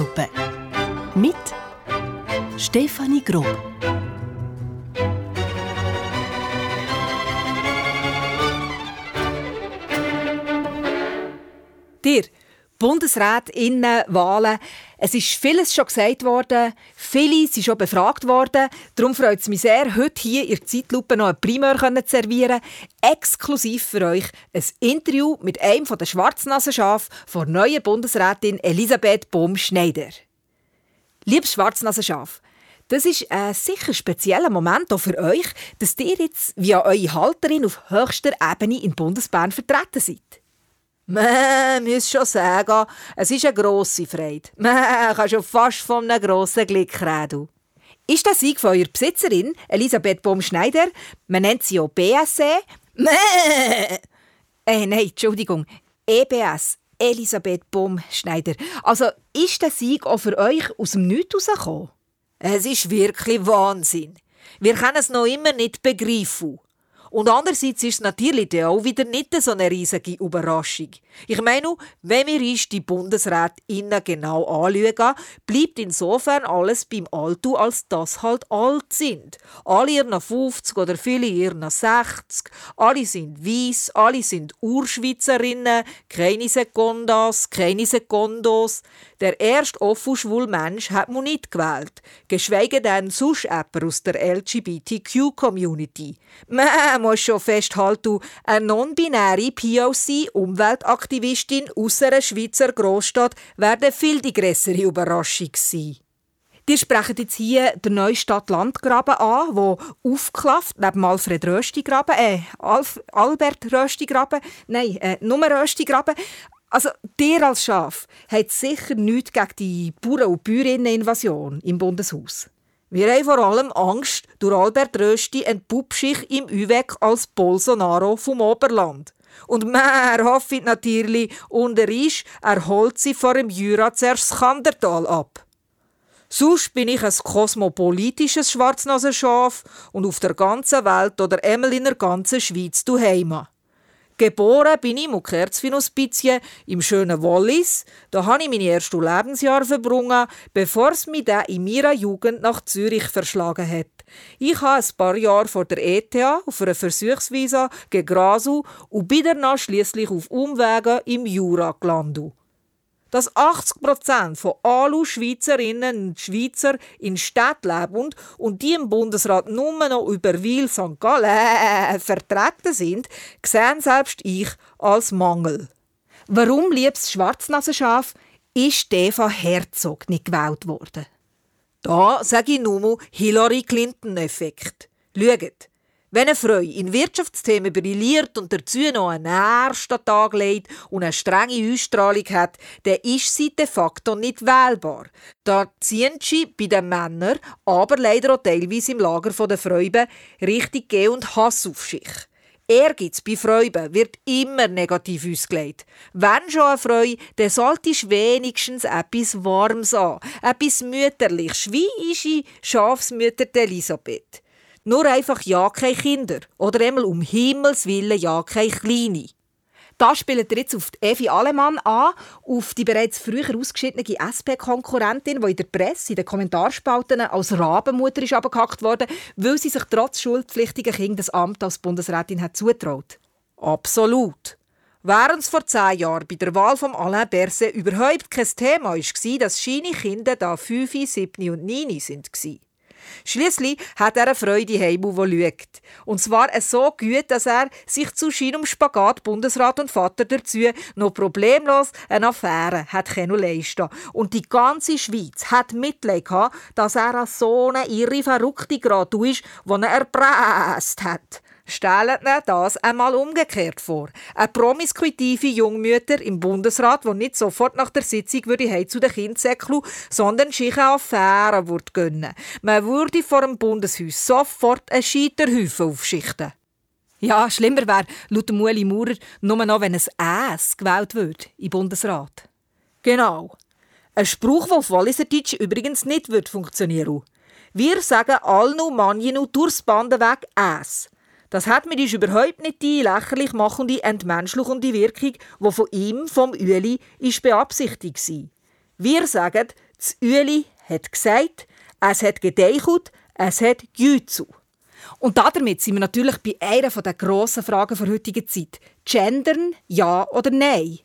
Zeitlupe. Mit Stefanie Grob. Dir, Bundesrätinnenwahlen. Es ist vieles schon gesagt worden, viele sind schon befragt worden. Darum freut es mich sehr, heute hier in der Zeitlupe noch ein Primär zu servieren. Exklusiv für euch ein Interview mit einem der Schwarznasenschafen der neuen Bundesrätin Elisabeth Bohm-Schneider. Liebes Schwarznasenschaf, das ist ein sicher spezieller Moment auch für euch, dass ihr jetzt via eure Halterin auf höchster Ebene in Bundesbern vertreten seid. Man muss schon sagen, es ist eine grosse Freude. Man kann schon fast von einem grossen Glück reden. Ist der Sieg von eurer Besitzerin, Elisabeth Baum-Schneider, man nennt sie auch BSE, Mäh! Äh, nein, Entschuldigung, EBS, Elisabeth Baum-Schneider. Also ist der Sieg auch für euch aus dem Nichts rausgekommen? Es ist wirklich Wahnsinn. Wir können es noch immer nicht begreifen. Und andererseits ist es natürlich auch wieder nicht so eine riesige Überraschung. Ich meine, wenn wir uns die Bundesrätinnen genau anschauen, bleibt insofern alles beim Altu, als das halt alt sind. Alle ihren 50 oder viele ihren 60, alle sind weiss, alle sind Urschweizerinnen, keine Sekundas, keine Sekundos. Der erste offen schwule Mensch hat man nicht gewählt, geschweige denn sonst jemand aus der LGBTQ-Community. Muss schon festhalten, eine non-binäre POC-Umweltaktivistin aus einer Schweizer Großstadt wäre viel die grössere Überraschung sein. Die sprechen jetzt hier den Neustadt-Landgraben an, wo aufklafft, neben Alfred Röstigraben, äh, Alf, Albert Röstigraben, nein, äh, nur Röstigraben, also, dir als Schaf hat sicher nichts gegen die Bauern- und Bäuerinnen-Invasion im Bundeshaus. Wir haben vor allem Angst, durch Albert Rösti entpuppt sich im Üweg als Bolsonaro vom Oberland. Und mehr hofft natürlich, unter ist, er holt sie vor dem Jura zuerst Kandertal ab. Sonst bin ich ein kosmopolitisches Schwarznasenschaf und auf der ganzen Welt oder einmal in der ganzen Schweiz du Heima. Geboren bin ich im Kerzfinus-Bizje im schönen Wallis. Da habe ich meine ersten Lebensjahre verbrungen, bevor es mich dann in meiner Jugend nach Zürich verschlagen hat. Ich habe ein paar Jahre vor der ETH auf einer Versuchsvisa gegrasu und bin danach schliesslich auf Umwegen im Jura gelandet dass 80 Prozent von allen Schweizerinnen und Schweizer in Städten leben und die im Bundesrat nur noch über Wil St. Gallen äh, vertreten sind, sehen selbst ich als Mangel. Warum, liebes Schwarznasenschaf, ist Eva Herzog nicht gewählt worden? Da sage ich nur Hillary Clinton-Effekt. Schaut, wenn eine Frau in Wirtschaftsthemen brilliert und dazu noch einen ersten Tag legt und eine strenge Ausstrahlung hat, dann ist sie de facto nicht wählbar. Da ziehen sie bei den Männern, aber leider auch teilweise im Lager der Freuben, richtig Geh und Hass auf sich. Ehrgeiz bei Freuben wird immer negativ ausgelegt. Wenn schon eine Freude, dann sollte ich wenigstens etwas Warmes an, etwas Mütterliches, wie ist Schafsmütter Elisabeth. Nur einfach ja keine Kinder. Oder einmal um Himmels Willen ja keine Kleine. Da spielt er jetzt auf Evi Alemann an, auf die bereits früher ausgeschiedene SP-Konkurrentin, die in der Presse, in den Kommentarspalten als Rabenmutter ist abgehackt wurde, weil sie sich trotz schuldpflichtigen Kind das Amt als Bundesrätin hat zutraut. Absolut. Während es vor zehn Jahren bei der Wahl von Alain Berset überhaupt kein Thema war, dass seine Kinder da 5, 7 und 9 waren. Schließlich hat er eine Freude heim, die schaut. Und zwar so gut, dass er sich zu seinem Spagat Bundesrat und Vater dazu noch problemlos eine Affäre hat leisten Und die ganze Schweiz hat Mitleid gehabt, dass er so eine irre Verrückte gerade ist, die er erpresst hat. Stellt ihr das einmal umgekehrt vor. Eine promiskuitive Jungmütter im Bundesrat, die nicht sofort nach der Sitzung würde zu den Kindsäcklu, sondern sich eine Affäre würde gönnen. Man würde vor dem Bundeshaus sofort einen Scheiterhaufen aufschichten. Ja, schlimmer wäre, laut Mueli Maurer, nur noch, wenn ein «Äs» gewählt wird im Bundesrat. Genau. Ein Spruch, der auf Walliserdeutsch übrigens nicht wird funktionieren Wir sagen allen Manchen durchs Bandenweg «Äs». Das hat mir ist überhaupt nicht die lächerlich machende, entmenschlichende Wirkung, die von ihm, vom Ueli, ist beabsichtigt war. Wir sagen, Das Ueli hat gesagt, es hat gedeichelt, es hat Gützu. Und damit sind wir natürlich bei einer der grossen Fragen der heutigen Zeit. Gendern, ja oder nein?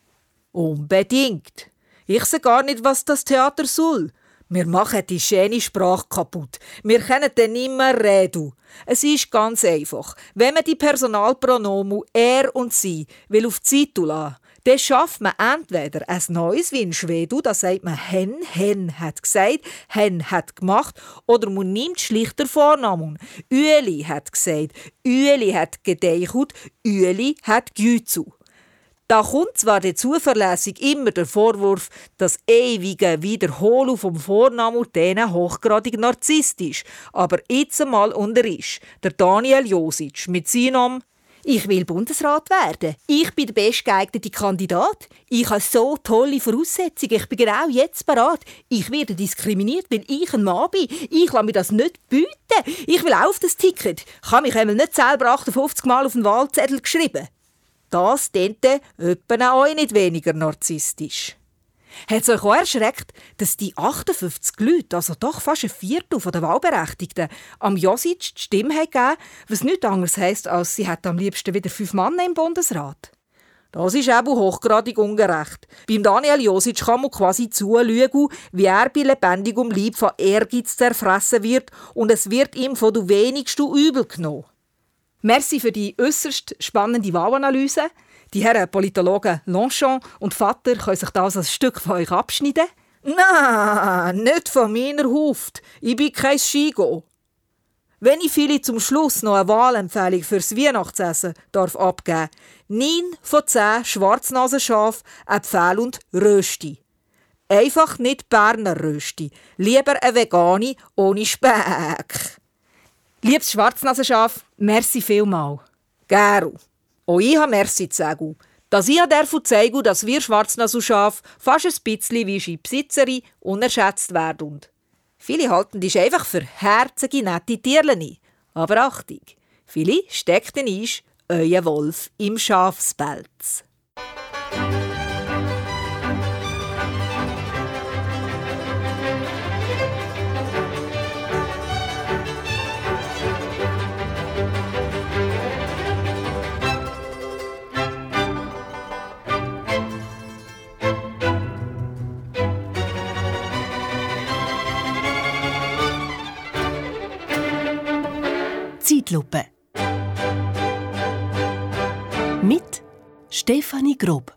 Unbedingt. Ich sehe gar nicht, was das Theater soll. Wir machen die schöne Sprache kaputt. Wir können dann nicht mehr reden. Es ist ganz einfach. Wenn man die Personalpronomen er und sie will auf die Seite lassen, dann schafft man entweder ein neues wie in Schweden, da sagt man hen, hen hat gesagt, hen hat gemacht, oder man nimmt schlichter Vornamen. Ueli hat gesagt, Ueli hat gedeichut, Ueli hat güzu. Da kommt zwar der zuverlässig immer der Vorwurf, dass ewige Wiederholung vom Vornamen denen hochgradig narzisstisch, aber jetzt einmal unter ist der Daniel Josic mit seinem ich will Bundesrat werden. Ich bin der bestgeeignete Kandidat. Ich habe so tolle Voraussetzungen. Ich bin genau jetzt bereit. Ich werde diskriminiert, weil ich ein Mann bin. Ich lasse mir das nicht bieten. Ich will auf das Ticket. Ich habe mich nicht selber 58 Mal auf den Wahlzettel geschrieben. Das tente öppen auch nicht weniger narzisstisch. Hat es euch auch erschreckt, dass die 58 Leute, also doch fast ein Viertel der Wahlberechtigten, am Josic die Stimme gegeben was nichts anderes heisst, als sie hätten am liebsten wieder fünf Männer im Bundesrat? Das ist eben hochgradig ungerecht. Beim Daniel Josic kann man quasi zulügen, wie er bei lebendigem Leib von Ehrgeiz zerfressen wird und es wird ihm von du wenigsten übel genommen. Merci für die äußerst spannende Wahlanalyse. Die Herren Politologen Longchamp und Vater können sich das als Stück von euch abschneiden. Nein, nicht von meiner Huft. Ich bin kein Skigo. Wenn ich viele zum Schluss noch eine Wahlempfehlung fürs Weihnachtsessen darf abgeben, neun von zehn Schwarznasenschafe, Äpfel und Rösti. Einfach nicht Berner Rösti, lieber eine Vegani ohne Speck. Liebes Schwarznasenschaf, merci vielmal. Gero. Auch ich habe merci zu sagen. Dass ich davon zeige, dass wir Schwarznasenschaf fast ein bisschen wie Schibsitzerin unerschätzt werden. Viele halten dich einfach für herzige, nette Tierchen. Aber Achtung, viele stecken ist euer Wolf im Schafspelz. Zeitlupe. Mit Stefanie Grob.